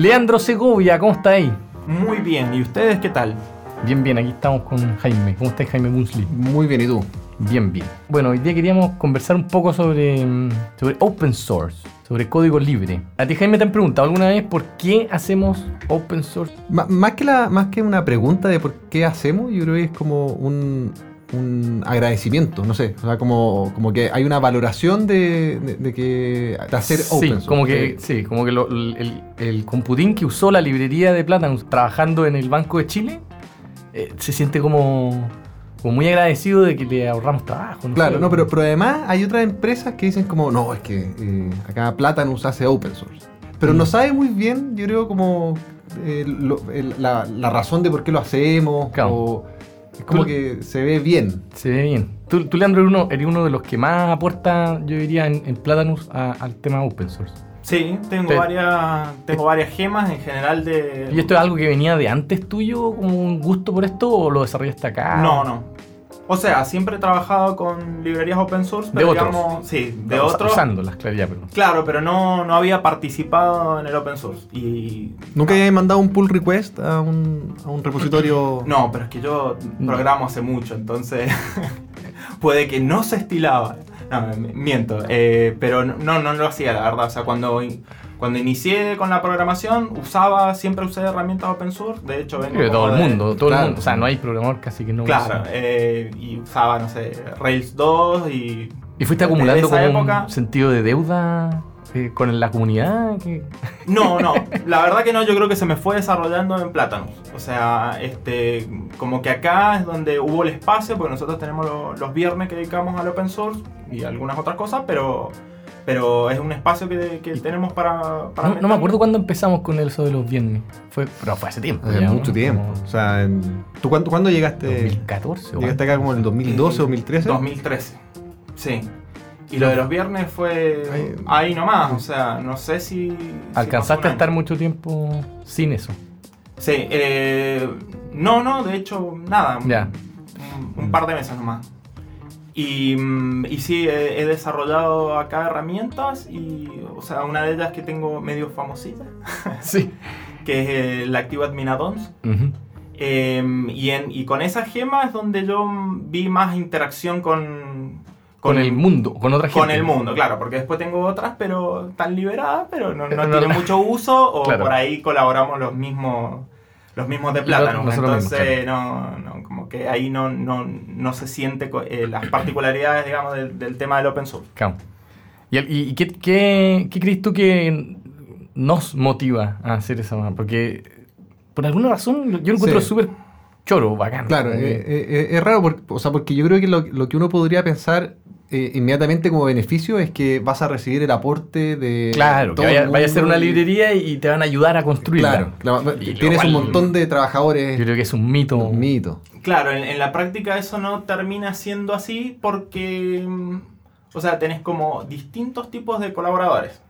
Leandro Segovia, ¿cómo está ahí? Muy bien, ¿y ustedes qué tal? Bien, bien, aquí estamos con Jaime. ¿Cómo está Jaime Munsley? Muy bien, ¿y tú? Bien, bien. Bueno, hoy día queríamos conversar un poco sobre, mm, sobre open source, sobre código libre. A ti, Jaime, te han preguntado alguna vez por qué hacemos open source. Más, que la, más que una pregunta de por qué hacemos, yo creo que es como un, un agradecimiento, no sé. O sea, como, como que hay una valoración de, de- de que de hacer sí, open source. Como que, sí, como que lo- el, el computín que usó la librería de Platanus trabajando en el Banco de Chile eh, se siente como, como muy agradecido de que le ahorramos trabajo. Claro, sé. no, pero, pero además hay otras empresas que dicen como, no, es que eh, acá Platanus hace open source. Pero Mm. no sabe muy bien, yo creo, como eh, lo- el- la, la razón de por qué lo hacemos. Claro. o- es como Tú- que se ve bien. Se ve bien. Tú, tú, Leandro, eres uno, eres uno de los que más aporta, yo diría, en, en Platanus a- al tema open source. Sí, tengo Te- varias tengo varias gemas en general de... ¿Y esto es algo que venía de antes tuyo, como un gusto por esto, o lo desarrollaste acá? No, no. O sea, siempre he trabajado con librerías open source, De pero otros. digamos, sí, de Usa- otros. Usándolas, claro, pero... Claro, pero no, no había participado en el open source. Y ¿Nunca hayas mandado un pull request a un, a un repositorio? no, pero es que yo programo hace mucho, entonces puede que no se estilaba. No, me- miento. eh, pero no, no lo hacía, la verdad. O sea, cuando, cuando inicié con la programación, usaba, siempre usé herramientas open source. De hecho, vengo de todo el de- mundo, todo el claro. mundo. O sea, no hay programador casi que no Claro, use. eh, y usaba, no sé, Rails 2 y... ¿Y fuiste acumulando como época- un sentido de deuda eh, con la comunidad? que- No, no, la verdad que no, yo creo que se me fue desarrollando en Platanus. O sea, este, como que acá es donde hubo el espacio, porque nosotros tenemos lo- los viernes que dedicamos al open source y algunas otras cosas, pero, pero es un espacio que, que tenemos para... para No, no me acuerdo cuándo empezamos con eso de los viernes. Fue, pero fue hace tiempo. Hace ya, mucho ¿no? tiempo. Como O sea, en- ¿tú cuándo, cuándo llegaste? 2014 o ¿Llegaste acá como en el 2012, 2013? 2013, sí. Y lo de los viernes fue Ahí- ahí nomás, o sea, no sé si... ¿Alcanzaste a estar mucho tiempo sin eso? Sí, eh, no, no, de hecho, nada. Ya. Un, un par de meses nomás. Y, mm, y sí, he, he desarrollado acá herramientas y, o sea, una de ellas que tengo medio famosita, Sí. que es el Active Admin Add-ons. Ujú. Eh, y, en- y con esa gema es donde yo vi más interacción con... Con el mundo, con otra gente. Con el mundo, claro, porque después tengo otras, pero están liberadas, pero no, no no. mucho uso, o Claro. por ahí colaboramos los mismos los mismos de plátano. Entonces, no, no, como que ahí no, no, no se siente eh, las particularidades, digamos, del, del tema del open source. Claro. ¿Y, el- y- y qué, qué, qué crees tú que nos motiva a hacer esa? Porque por alguna razón yo lo encuentro Sí. súper choro, bacán. Claro, eh, eh, eh, es raro, porque, o sea, porque yo creo que lo, lo que uno podría pensar eh, inmediatamente como beneficio es que vas a recibir el aporte de claro, que todo vaya, vaya a ser una librería y te van a ayudar a construirla. Claro, Y tienes cual- un montón de trabajadores. Yo creo que es un mito. un mito. Claro, en, en la práctica eso no termina siendo así porque, mm, o sea, tenés como distintos tipos de colaboradores.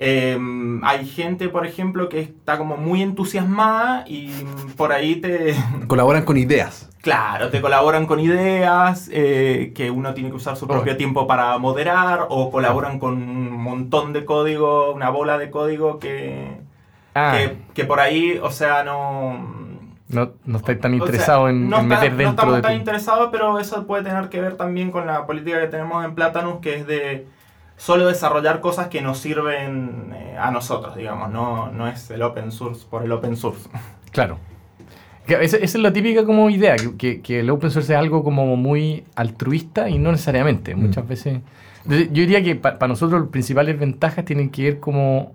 Eh, hay gente, por ejemplo, que está como muy entusiasmada y por ahí te, Colaboran con ideas. claro, te colaboran con ideas, eh, que uno tiene que usar su propio tiempo para moderar, o colaboran con un montón de código, una bola de código que, Ah, que, que por ahí, o sea, no... no, no estáis tan o sea, interesado en, no en está- meter no dentro estamos de tan interesados, pero eso puede tener que ver también con la política que tenemos en Platanus, que es de solo desarrollar cosas que nos sirven eh, a nosotros, digamos, no, no es el open source por el open source. Claro. Esa, es la típica como idea, que, que- el open source es algo como muy altruista y no necesariamente. Mm. Muchas veces... Yo diría que para nosotros las principales ventajas tienen que ver como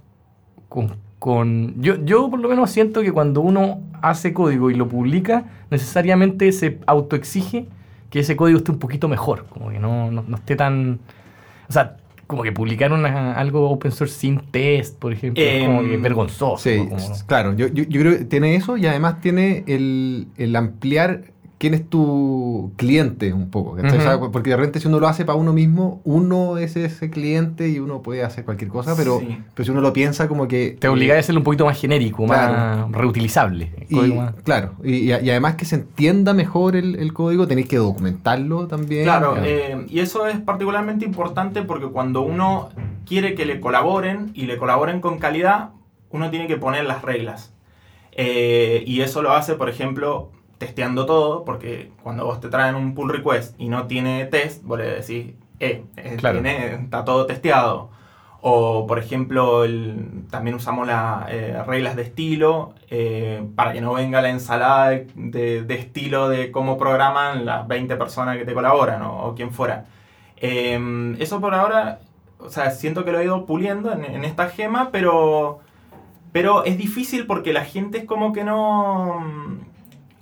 con... con- yo, yo por lo menos siento que cuando uno hace código y lo publica, necesariamente se autoexige que ese código esté un poquito mejor, como que no, no, no esté tan... O sea, como que publicar una- algo open source sin test, por ejemplo, es como Em, que vergonzoso. Sí, claro. Yo, yo, yo creo que tiene eso y además tiene el, el ampliar quién es tu cliente un poco. porque de repente si uno lo hace para uno mismo, uno es ese cliente y uno puede hacer cualquier cosa, pero, Sí. pero si uno lo piensa como que... Te obliga a hacerlo un poquito más genérico, Claro. más reutilizable. Y, más- claro, y, además que se entienda mejor el, el código, tenéis que documentarlo también. Claro, eh, y eso es particularmente importante porque cuando uno quiere que le colaboren y le colaboren con calidad, uno tiene que poner las reglas. Eh, y eso lo hace, por ejemplo, testeando todo, porque cuando vos te traen un pull request y no tiene test, vos le decís, eh, eh, Claro. tiene- está todo testeado. O, por ejemplo, el- también usamos las eh, reglas de estilo eh, para que no venga la ensalada de, de- de estilo de cómo programan las 20 personas que te colaboran o, o quien fuera. Eh, eso por ahora, o sea, siento que lo he ido puliendo en, en esta gema, pero, pero es difícil porque la gente es como que no...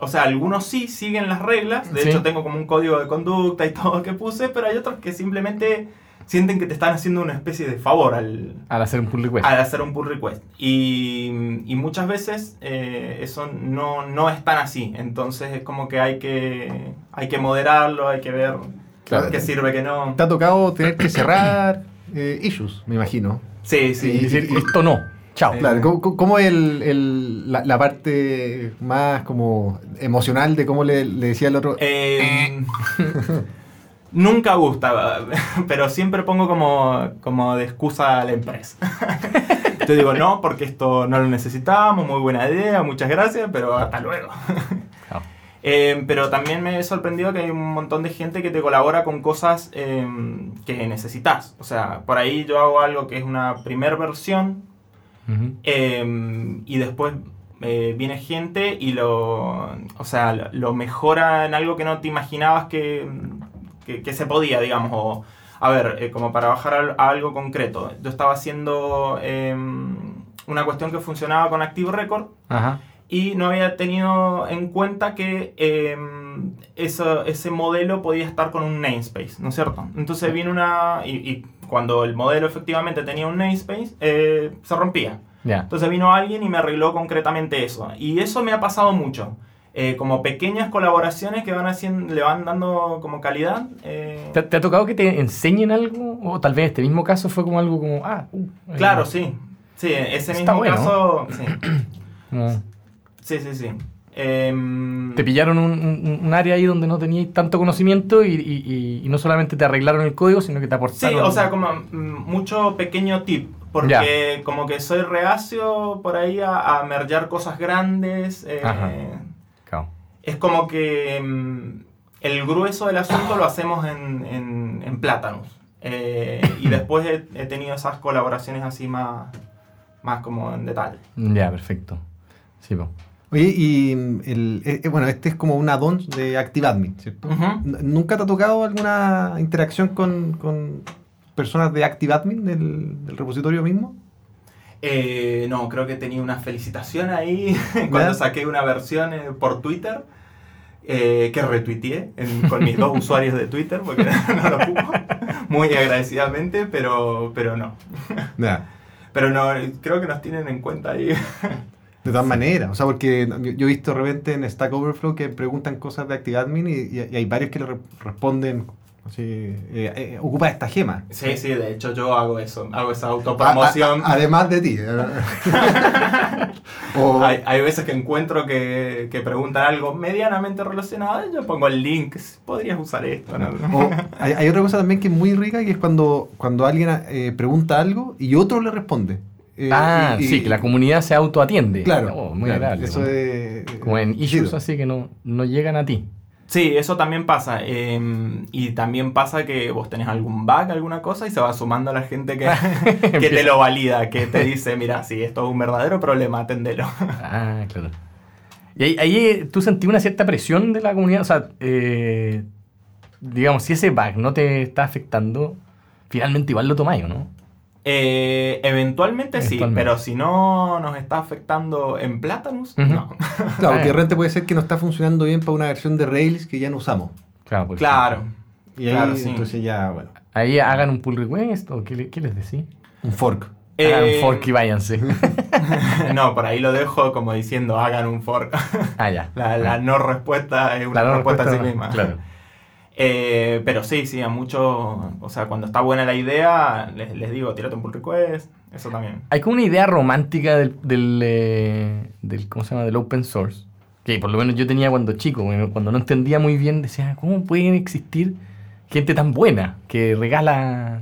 O sea, algunos sí siguen las reglas, de Sí. hecho tengo como un código de conducta y todo que puse, pero hay otros que simplemente sienten que te están haciendo una especie de favor al, Al hacer un pull request. al hacer un pull request. Y, y muchas veces eh, eso no, no es tan así. Entonces es como que hay que, hay que moderarlo, hay que ver Claro. qué sirve, qué no. Te ha tocado tener que cerrar eh, issues, me imagino. Sí, y sí. decir, esto no. Chao. Claro, ¿cómo, cómo es el, el- la, la parte más como emocional de cómo le, le decía el otro? Eh, nunca gusta, pero siempre pongo como, como de excusa a la empresa. Te digo, no, porque esto no lo necesitábamos, muy buena idea, muchas gracias, pero hasta luego. Eh, pero también me he sorprendido que hay un montón de gente que te colabora con cosas eh, que necesitas. O sea, por ahí yo hago algo que es una primer versión Eh, y después eh, viene gente y lo, o sea, lo, lo mejora en algo que no te imaginabas que, que, que se podía, digamos. O, a ver, eh, como para bajar a algo concreto. Yo estaba haciendo eh, una cuestión que funcionaba con Active Record Ajá. y no había tenido en cuenta que eh, eso- ese modelo podía estar con un namespace, ¿no es cierto? Entonces vino una... Y, y cuando el modelo efectivamente tenía un namespace, eh, se rompía. Ya. Entonces vino alguien y me arregló concretamente eso. Y eso me ha pasado mucho. Eh, como pequeñas colaboraciones que van haciendo, le van dando como calidad. eh, ¿Te, te ha tocado que te enseñen algo? O tal vez este mismo caso fue como algo como, ah, uh, claro, sí. Sí, ese mismo bueno. caso... Sí, sí. sí. Em, te pillaron un, un- un área ahí donde no tenías tanto conocimiento y, y- y- y no solamente te arreglaron el código, sino que te Sí, aportaron. o sea, como mm, mucho pequeño tip. Porque como que soy reacio por ahí a, a mergear cosas grandes. eh. Claro. es como que mm, el grueso del asunto lo hacemos en, en, en Platanus. Eh, y después he, he tenido esas colaboraciones así más, más como en detalle. Ya, perfecto. Sí, po. Oye, y el, eh, eh, bueno, este es como un add-on de ActiveAdmin, ¿cierto? ¿Nunca te ha tocado alguna interacción con, con personas de ActiveAdmin del, del repositorio mismo? Eh, no, creo que tenía una felicitación ahí cuando saqué una versión eh, por Twitter eh, que retuiteé en- con mis dos usuarios de Twitter porque no lo ocupo muy agradecidamente, pero, pero no. Pero no, creo que nos tienen en cuenta ahí. De todas maneras, o sea, porque yo, he visto de repente en Stack Overflow que preguntan cosas de ActiveAdmin y, y- y hay varios que le re- responden así, eh, eh, ocupa esta gema. Sí, sí, de hecho yo hago eso, hago esa autopromoción. a- a- además de ti. o, Hay, hay veces que encuentro que, que preguntan algo medianamente relacionado y yo pongo el link, podrías usar esto, ¿no? o hay, hay otra cosa también que es muy rica, que es cuando, cuando alguien eh, pregunta algo y otro le responde. Eh, ah, y- y- sí, que la comunidad se autoatiende. Claro, Oh, muy claro, agradable. Eso ¿no? es... Como en issues chido. así que no, no llegan a ti. Sí, eso también pasa. eh, y también pasa que vos tenés algún bug, alguna cosa, y se va sumando la gente que, que te lo valida, que te dice, mira, si esto es un verdadero problema, atendelo. Ah, claro. Y ahí, ahí, eh, tú sentí una cierta presión de la comunidad. O sea, eh, digamos, si ese bug no te está afectando, finalmente igual lo tomáis, ¿o no? Eh, eventualmente sí, pero si no nos está afectando en Platanus, no. Claro, porque de Ah. repente puede ser que no está funcionando bien para una versión de Rails que ya no usamos. Claro, por Claro. Y ahí, Claro, sí. entonces ya, bueno, Ahí hagan un pull request o qué, le- qué les decís. un fork. Hagan Eh, un fork y váyanse. no, por ahí lo dejo como diciendo, hagan un fork. ah, ya. La, la no respuesta es una La no respuesta, respuesta, a sí misma. Claro. Eh, pero sí, sí, a muchos, o sea, cuando está buena la idea, les, les digo, tírate un pull request, eso también. Hay como una idea romántica del, del, eh, ¿cómo se llama? Del open source. Que por lo menos yo tenía cuando chico, cuando no entendía muy bien, decía, ¿cómo pueden existir gente tan buena que regala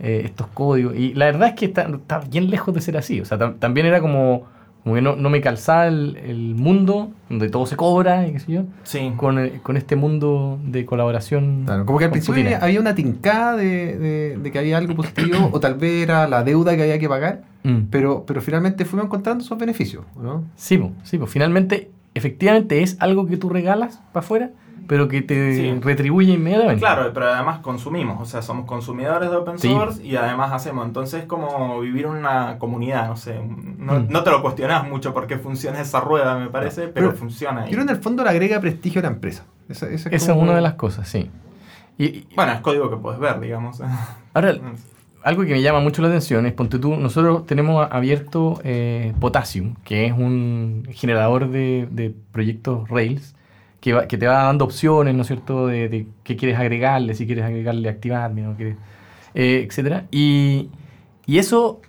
eh, estos códigos. Y la verdad es que está, está bien lejos de ser así. O sea, tam- también era como, como que no, no me calzaba el, el mundo donde todo se cobra y qué sé yo, Sí. con, con este mundo de colaboración. Claro, como que al principio había, había una tincada de, de- de que había algo positivo, o tal vez era la deuda que había que pagar, Mm. pero, pero finalmente fuimos encontrando esos beneficios, ¿no? Sí, po, sí, po. finalmente, efectivamente es algo que tú regalas para afuera, pero que te Sí. retribuye inmediatamente. Claro, pero además consumimos, o sea, somos consumidores de open Sí. source y además hacemos. Entonces es como vivir una comunidad, no sé. No, Mm. no te lo cuestionas mucho porque funciona esa rueda, me parece, pero, Pero funciona. Yo ahí. creo en el fondo le agrega prestigio a la empresa. Esa, esa Esa es como- una de las cosas, sí. Y, y- Bueno, es código que puedes ver, digamos. ahora, algo que me llama mucho la atención es, ponte tú, nosotros tenemos abierto eh, Potassium, que es un generador de, de proyectos Rails, que, va- que te va dando opciones, ¿no es cierto?, de, de qué quieres agregarle, si quieres agregarle ActiveAdmin, o quieres, eh, etcétera. Y, y eso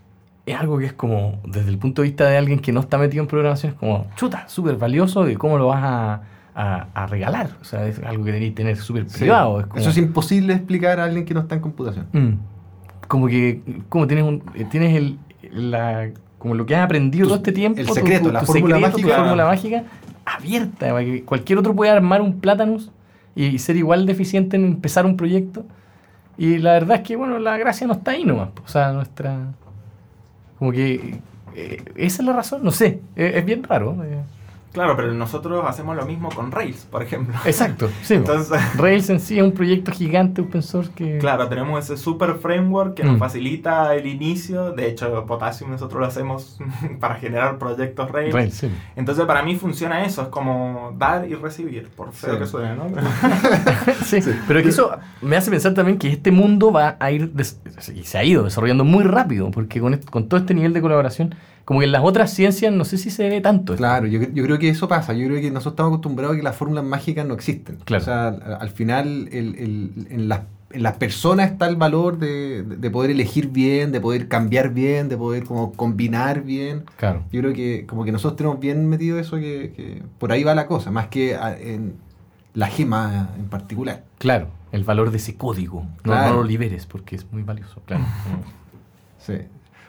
es algo que es como, desde el punto de vista de alguien que no está metido en programación, es como, chuta, súper valioso, y cómo lo vas a, a- a regalar. O sea, es algo que tenéis que tener súper Sí. privado. es como- Eso es imposible de explicar a alguien que no está en computación. Mm. Como que como tienes un, eh, tienes el la como lo que has aprendido Tu- todo este tiempo, el secreto, la fórmula secreto, tu mágica. fórmula mágica abierta, cualquier otro pueda armar un Platanus y ser igual de eficiente en empezar un proyecto. Y la verdad es que bueno, la gracia no está ahí nomás, o sea, nuestra como que eh, esa es la razón, no sé, eh, es bien raro. eh. Claro, pero nosotros hacemos lo mismo con Rails, por ejemplo. Exacto, sí. Entonces, Rails en sí es un proyecto gigante open source que claro, tenemos ese super framework que Mm. nos facilita el inicio. De hecho, Potassium nosotros lo hacemos para generar proyectos Rails. Rails, sí. Entonces, para mí funciona eso, es como dar y recibir, por feo Sí. que suene, ¿no? Sí, pero que eso me hace pensar también que este mundo va a ir, y se ha ido desarrollando muy rápido, porque con, con todo este nivel de colaboración, como que en las otras ciencias no sé si se ve tanto. esto. Claro, yo, yo creo que eso pasa. Yo creo que nosotros estamos acostumbrados a que las fórmulas mágicas no existen. Claro. O sea, al, al final, el- el- en, las, en las personas está el valor de, de- de poder elegir bien, de poder cambiar bien, de poder como combinar bien. Claro. Yo creo que como que nosotros tenemos bien metido eso, que, que por ahí va la cosa, más que a- en la gema en particular. Claro, el valor de ese código. No, Claro. no lo liberes porque es muy valioso. Claro. Sí.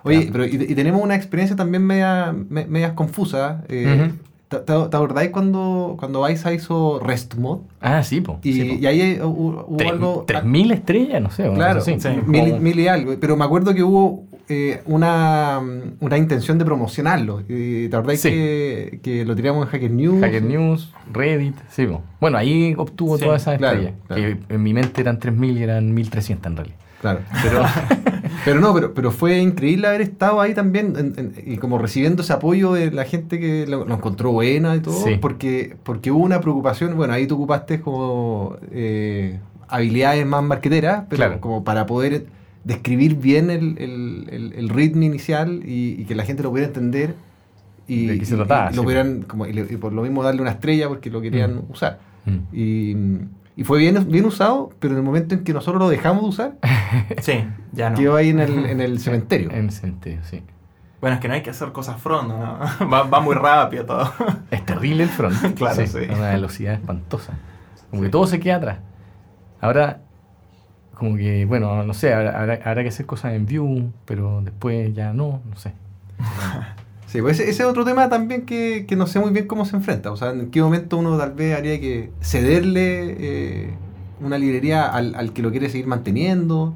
Oye, Claro. pero y, y tenemos una experiencia también media, me- medias confusa. Eh. ¿te, te, te acordáis cuando, cuando Vice hizo REST-Mod? ah, sí, po. Y, sí, po. y ahí hubo, hubo Tres- algo... tres mil estrellas, no sé. Claro, sí. mil, mil y algo. Pero me acuerdo que hubo eh, una, una intención de promocionarlo. Y ¿Te acordáis Sí. que, que lo tiramos en Hacker News? Hacker News, Reddit, sí. po. Bueno, ahí obtuvo Sí, todas esas claro, estrellas. claro. Que en mi mente eran 3.000 y eran 1.300 en realidad. Claro. Pero, pero no, pero, pero fue increíble haber estado ahí también en- en- y como recibiendo ese apoyo de la gente que lo, lo encontró buena y todo, Sí. porque, porque hubo una preocupación, bueno, ahí tú ocupaste como eh, habilidades más marqueteras, pero Claro. como para poder describir bien el, el, el- el ritmo inicial y, y que la gente lo pudiera entender y, ¿De qué se trataba? y lo pudieran, como, y por lo mismo darle una estrella porque lo querían Mm. usar. Mm. Y, y fue bien, bien usado, pero en el momento en que nosotros lo dejamos de usar, Sí, ya no. quedó ahí en el, en el cementerio. En el cementerio, sí. Bueno, es que no hay que hacer cosas front, ¿no? va, va muy rápido todo. Es terrible el front. Claro, sí. a Una velocidad espantosa. Como que todo se queda atrás. Ahora, como que, bueno, no sé, habrá, habrá- habrá que hacer cosas en Vue, pero después ya no, no sé. Sí, pues ese, ese es otro tema también que, que no sé muy bien cómo se enfrenta. O sea, en qué momento uno tal vez haría que cederle eh, una librería al, al que lo quiere seguir manteniendo.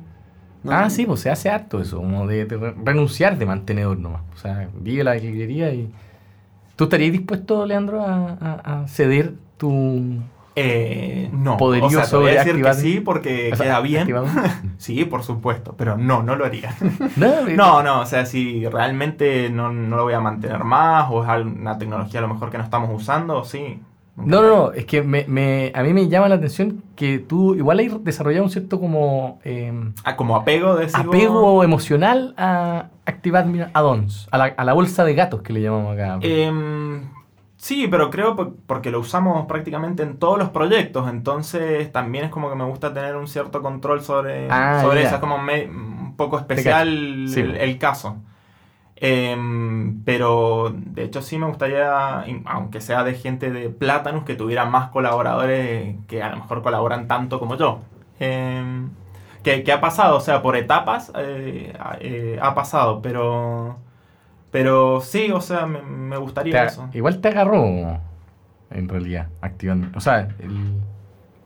Ah, sí, pues se hace harto eso, como de, de re- renunciar de mantenedor nomás. O sea, vive la librería y... ¿Tú estarías dispuesto, Leandro, a- a ceder tu... Eh, no. Poderío o sea, te voy sobre a decir que sí porque o sea, queda bien. Sí, por supuesto, pero no, no lo haría. No, eh, No, o sea, si realmente no, no lo voy a mantener más o es una tecnología a lo mejor que no estamos usando, sí. No, no, no, es que me, me- a mí me llama la atención que tú igual has desarrollado un cierto como eh, Ah, como apego de apego emocional a ActiveAdmin Add-ons, a la, a la bolsa de gatos que le llamamos acá. Em, sí, pero creo por- porque lo usamos prácticamente en todos los proyectos, entonces también es como que me gusta tener un cierto control sobre, Ah, sobre eso, es como me- un poco especial Sí. el, el caso. Em, pero de hecho sí me gustaría, aunque sea de gente de Platanus, que tuviera más colaboradores que a lo mejor colaboran tanto como yo. Em, que, que ha pasado, o sea, por etapas eh, eh, ha pasado, pero pero sí, o sea, me, me gustaría eso. igual te agarró, en realidad, activando. O sea, el-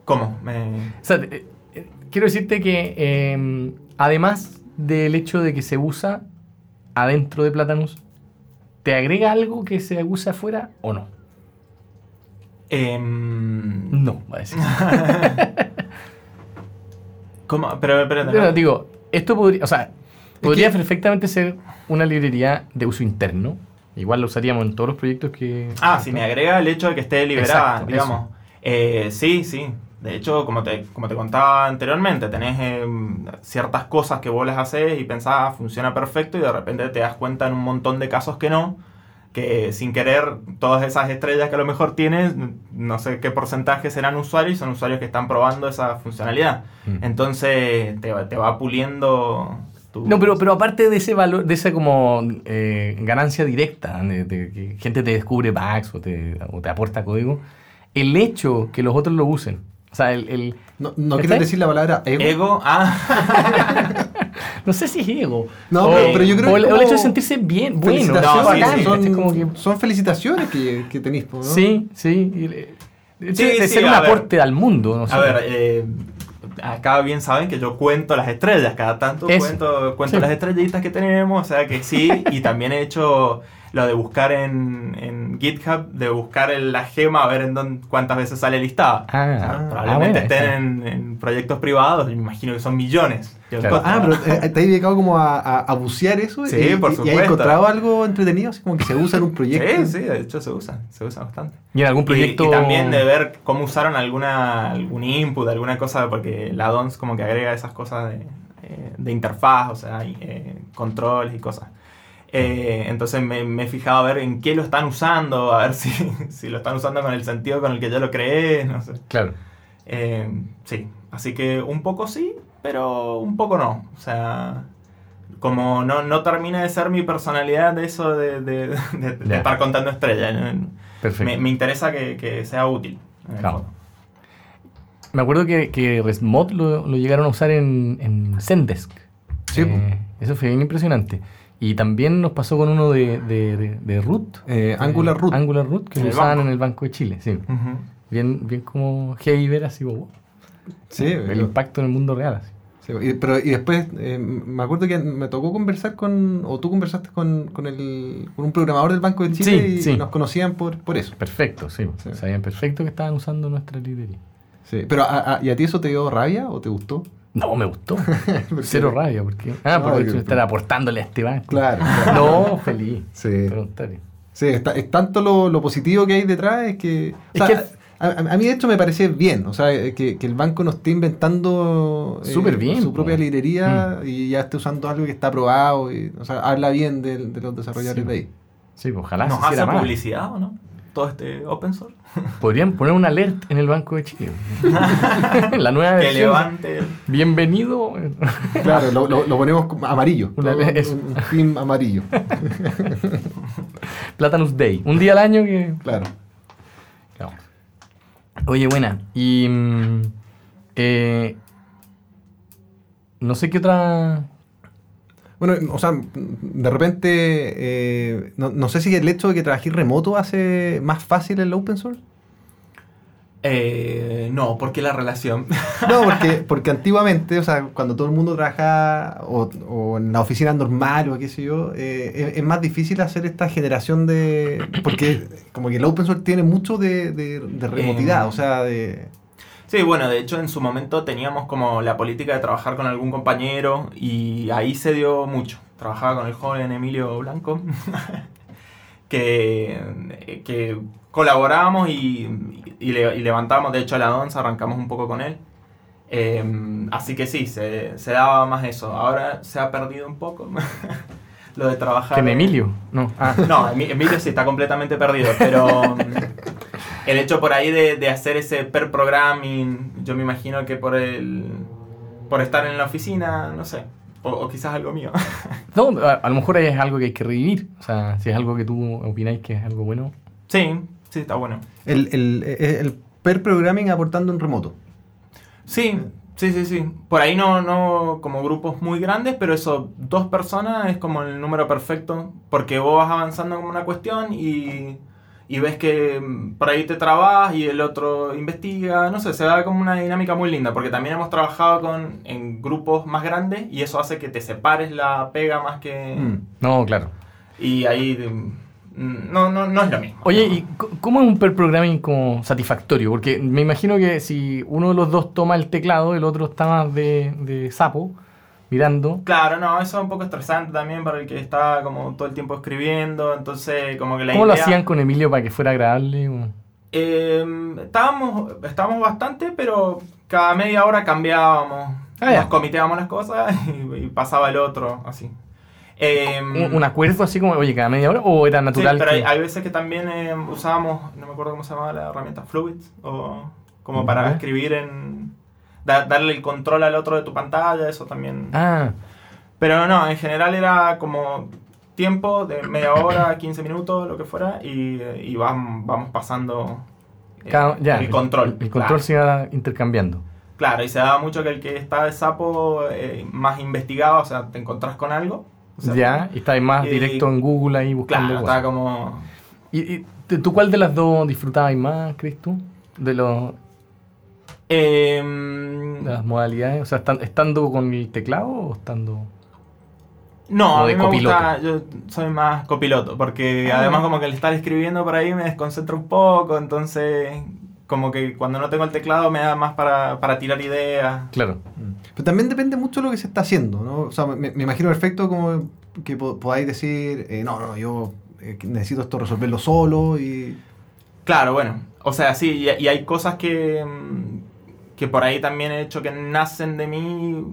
¿Cómo? Me- o sea, eh, eh, quiero decirte que eh, además del hecho de que se usa adentro de Platanus, ¿te agrega algo que se usa afuera o no? em, No, va a decir. ¿Cómo? Pero, pero, no, digo, esto podría, o sea, podría que- perfectamente ser una librería de uso interno. Igual lo usaríamos en todos los proyectos que... Ah, si me agrega el hecho de que esté liberada, Exacto, digamos. Eh, sí, sí. De hecho, como te, como te contaba anteriormente, tenés eh, ciertas cosas que vos les haces y pensás, "Ah, funciona perfecto, y de repente te das cuenta en un montón de casos que no, que sin querer, todas esas estrellas que a lo mejor tienes, no sé qué porcentaje serán usuarios, son usuarios que están probando esa funcionalidad. Mm. Entonces, te, te va puliendo No, pero, pero aparte de ese valor, de esa como eh, ganancia directa, de, de que gente te descubre bugs o te, o te aporta código, el hecho que los otros lo usen, o sea, el, el- No, no quieres decir la palabra ego. Ego, ah, no sé si es ego, No, o, pero, pero yo creo o que el, o el hecho de sentirse bien, bueno, felicitaciones, No, sí, bacán, sí, son, ¿cachai? como que, son felicitaciones que, que tenéis, ¿no? sí, sí, el- el Sí, de sí, ser un ver. aporte al mundo, no sé. A ver, eh, acá bien saben que yo cuento las estrellas, cada tanto Eso. cuento, cuento Sí. las estrellitas que tenemos, o sea que sí, y también he hecho lo de buscar en, en GitHub, de buscar en la gema a ver en dónde, cuántas veces sale listada. Ah, O sea, ah, probablemente bueno, estén en, en proyectos privados, me imagino que son millones. Claro. Ah, pero eh, te has dedicado como a, a, a bucear eso Sí, y, por y- y has supuesto. encontrado algo entretenido, así como que se usa en un proyecto. Sí, sí, de hecho se usa, se usa bastante. Y en algún proyecto... Y, también de ver cómo usaron alguna, algún input, alguna cosa, porque la DONS como que agrega esas cosas de, eh, de interfaz, o sea, y, eh, controles y cosas. Eh, entonces me, me he fijado a ver en qué lo están usando, a ver si, si lo están usando con el sentido con el que yo lo creé, no sé. Claro. Eh, sí, así que un poco sí, pero un poco no. O sea, como no, no termina de ser mi personalidad de eso de, de- de- de Ya. estar contando estrellas. Perfecto. Me, me interesa que, que sea útil. Claro. Me acuerdo que, que Resmod lo, lo llegaron a usar en, en Zendesk. Sí, Eh, eso fue bien impresionante. Y también nos pasó con uno de, de, de- de root. Eh, Angular Root. Angular Root, que lo usaban banco. en el Banco de Chile. Sí. Bien, bien como heavy ver así, Sí, el impacto en el mundo real. Así. sí, y, pero, y después eh, me acuerdo que me tocó conversar con, o tú conversaste con, con, el, con un programador del Banco de Chile Sí, y sí. nos conocían por, por eso. Perfecto, sí. Sí. Sabían perfecto que estaban usando nuestra librería. Sí. Pero, a- a- ¿y a ti eso te dio rabia o te gustó? No, me gustó. Porque- Cero rabia, porque. Ah, No, por el hecho que- de estar aportándole a este banco. Claro. claro. No, feliz. Sí. Sí, está- es tanto lo, lo positivo que hay detrás, es que... o sea, que- a, a- mí de hecho me parece bien, o sea, que, que el banco no esté inventando eh, Súper bien, su propia librería y ya esté usando algo que está aprobado, y, o sea, habla bien de, de los desarrolladores Sí. de ahí. Sí, pues ojalá ¿Nos se hace más. publicidad o no? Todo este open source. Podrían poner un alert en el Banco de Chile. La nueva que versión. levante. Bienvenido. Claro, lo, lo- lo ponemos amarillo, Una- todo un- eso. un, un film amarillo, Platanus Day. Un día al año que. claro. Claro. Oye, buena. Y. mm, eh, no sé qué otra. Bueno, o sea, de repente, eh, no, no sé si el hecho de que trabajé remoto hace más fácil el open source. Eh, no, porque la relación. No, porque, porque antiguamente, o sea, cuando todo el mundo trabajaba o, o en la oficina normal o qué sé yo, eh, es, es más difícil hacer esta generación de... Porque como que el open source tiene mucho de, de, de remotidad, Eh, o sea, de... Sí, bueno, de hecho en su momento teníamos como la política de trabajar con algún compañero y ahí se dio mucho. Trabajaba con el joven Emilio Blanco, que, que colaborábamos y, y, le- y levantamos, de hecho la onza arrancamos un poco con él. Eh, así que sí, se, se daba más eso. Ahora se ha perdido un poco lo de trabajar. Que en Emilio. No. Ah. No, Emi- Emilio sí está completamente perdido, pero el hecho por ahí de, de hacer ese per programming, yo me imagino que por el por estar en la oficina, no sé, o, o quizás algo mío. No, a, a lo mejor es algo que hay que revivir. O sea, si es algo que tú opináis que es algo bueno. Sí, sí, está bueno. El, el, el, el pair programming aportando en remoto. Sí, Sí, sí, sí. Por ahí no, no como grupos muy grandes, pero eso, dos personas es como el número perfecto, porque vos vas avanzando en una cuestión y, y ves que mm, por ahí te trabas y el otro investiga, no sé, se da como una dinámica muy linda, porque también hemos trabajado con, en grupos más grandes y eso hace que te separes la pega más que... Mm. No, claro. Y ahí mm, no, no, no es lo mismo. Oye, ¿y cómo es un pair programming como satisfactorio? Porque me imagino que si uno de los dos toma el teclado, el otro está más de, de sapo, mirando. Claro, no, eso es un poco estresante también para el que está como todo el tiempo escribiendo, entonces como que la ¿Cómo lo hacían con Emilio para que fuera agradable? Eh, estábamos, estábamos bastante, pero cada media hora cambiábamos. Ah. Nos comiteábamos las cosas y, y pasaba el otro, así. Eh, ¿Un, un acuerdo así como, oye, cada media hora? ¿O era sí, natural? pero hay, que- hay veces que también eh, usábamos, no me acuerdo cómo se llamaba la herramienta, Fluids, o como para escribir en... da- darle el control al otro de tu pantalla, eso también. Ah, Pero no, en general era como tiempo de media hora, 15 minutos, lo que fuera, y, y vam- vamos pasando eh, cada- ya, el control. El, control claro. se iba intercambiando. Claro, y se daba mucho que el que está de sapo eh, más investigado, o sea, te encontrás con algo. o sea, ya, y estáis más y- directo en Google ahí buscando Claro, estaba como... ¿Y, y tú- cuál de las dos disfrutabas más, crees tú? De, los, em, las modalidades. O sea, estan- estando con el teclado o estando. no, a mí me copiloto. gusta, yo soy más copiloto, porque Ah. además como que el estar escribiendo por ahí me desconcentra un poco, entonces como que cuando no tengo el teclado me da más para, para tirar ideas. Claro. Pero también depende mucho de lo que se está haciendo, ¿no? O sea, me, me imagino perfecto como que po- podáis decir, eh, no, no, yo eh, necesito esto resolverlo solo y... Claro, bueno. O sea, sí, y, y hay cosas que, mm, que por ahí también he hecho que nacen de mí.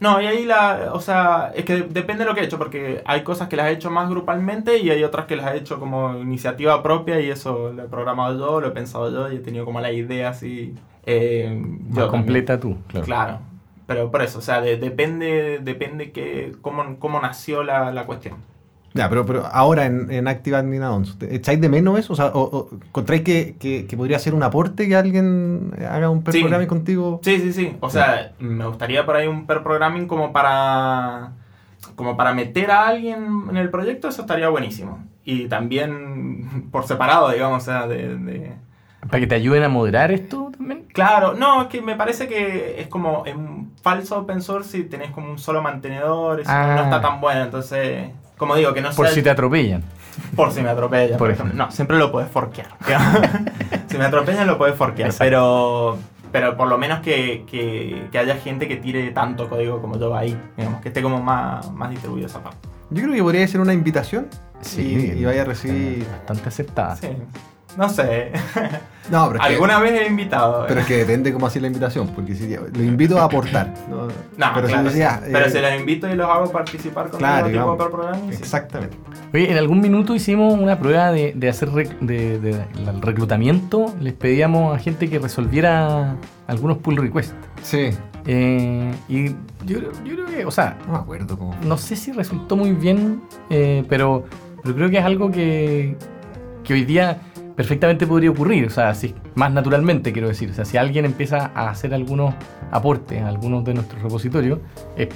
No, y ahí la. O sea, es que depende de lo que he hecho, porque hay cosas que las he hecho más grupalmente y hay otras que las he hecho como iniciativa propia y eso lo he programado yo, lo he pensado yo y he tenido como la idea así. Eh, también. completa tú, claro. Claro. Pero por eso, o sea, de- depende, depende que, cómo, cómo nació la, la cuestión. Ya, pero, pero ahora en, en Active Admin Add-ons, ¿te- ¿echáis de menos eso? O sea, o, o- ¿encontráis que, que, que podría ser un aporte que alguien haga un Sí. programa contigo? Sí, sí, sí. O sea, me gustaría por ahí un pair programming como para como para meter a alguien en el proyecto, eso estaría buenísimo. Y también por separado, digamos, o sea, de, de- Para que te ayuden a moderar esto también. Claro, no, es que me parece que es como en falso open source si tenés como un solo mantenedor, eso Ah. no está tan bueno, entonces... Como digo, que no Por sea si te atropellan. por si me atropellan. Por Por ejemplo. ejemplo. No, siempre lo puedes forquear. si me atropellan lo puedes forquear. Exacto. Pero, pero por lo menos que, que, que haya gente que tire tanto código como yo ahí. Digamos, que esté como más, más distribuido esa parte. Yo creo que podría ser una invitación Sí. y, y vaya a recibir... Bastante aceptada. Sí. No sé. No, pero es que- Alguna vez he invitado. Pero es que depende cómo así la invitación, porque si lo invito a aportar. No, No, pero claro, si decía, sí. pero eh, si los invito y los hago participar con Claro, el tipo digamos. programming, sí. Exactamente. Oye, en algún minuto hicimos una prueba de, de hacer rec- de, de- el reclutamiento. Les pedíamos a gente que resolviera algunos pull requests. Sí, Eh, y yo, creo- yo creo que, o sea, no me acuerdo cómo. no sé si resultó muy bien, eh, pero, pero creo que es algo que, que hoy día perfectamente podría ocurrir, o sea, si, más naturalmente quiero decir, o sea, si alguien empieza a hacer algunos aportes a algunos de nuestros repositorios, es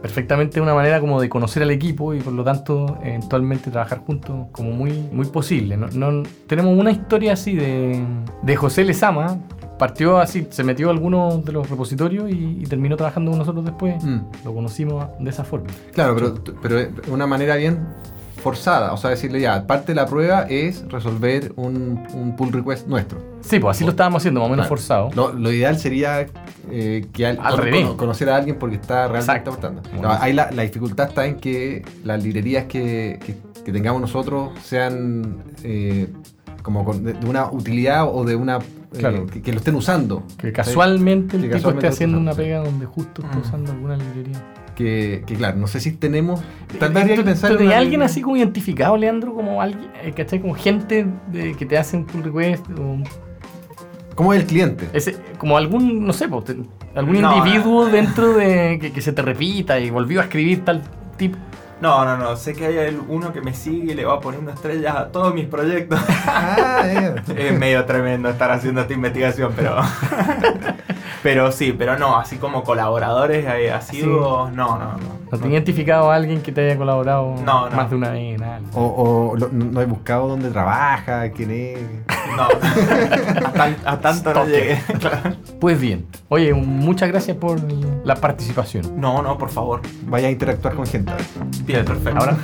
perfectamente una manera como de conocer al equipo y por lo tanto eventualmente trabajar juntos como muy, muy posible. No, no- tenemos una historia así de, de José Lezama, partió así, se metió a algunos de los repositorios y, y terminó trabajando con nosotros después. Mm. Lo conocimos de esa forma. Claro, pero, pero de una manera bien forzada. O sea, decirle ya, parte de la prueba es resolver un, un pull request nuestro. Sí, pues así lo estábamos haciendo, más o menos Claro. forzado. Lo, lo ideal sería eh, que al, conocer a alguien porque está realmente aportando. No, ahí la, la dificultad está en que las librerías que, que- que tengamos nosotros sean eh, como con- de, de una utilidad o de una eh, que, que lo estén usando. Que casualmente el Que tipo casualmente esté haciendo una pega donde justo está Mm. usando alguna librería. Que, que claro, no sé si tenemos. Tal vez habría que ¿Tú- pensar. tenías una alguien así como identificado, Leandro, como alguien, eh, ¿cachai? Como gente de- que te hacen pull request, o ¿Cómo es el cliente? ese, como algún, no sé, po, te- algún No, individuo no. dentro de que, que se te repita y volvió a escribir tal tipo. No, no, no. Sé que hay uno que me sigue y le va poniendo estrellas a todos mis proyectos. Ah, es medio tremendo estar haciendo esta investigación, pero. Pero sí, pero no, así como colaboradores eh, asiduos, no, no, no. ¿No te has identificado a alguien que te haya colaborado No, no. más de una vez? Nada. O, o lo- no, no he buscado dónde trabaja, quién es. No, a, tan- a tanto no Stalker. llegué. Claro. Pues bien. Oye, muchas gracias por la participación. No, no, por favor. Vaya a interactuar con gente. Bien, perfecto. Ahora.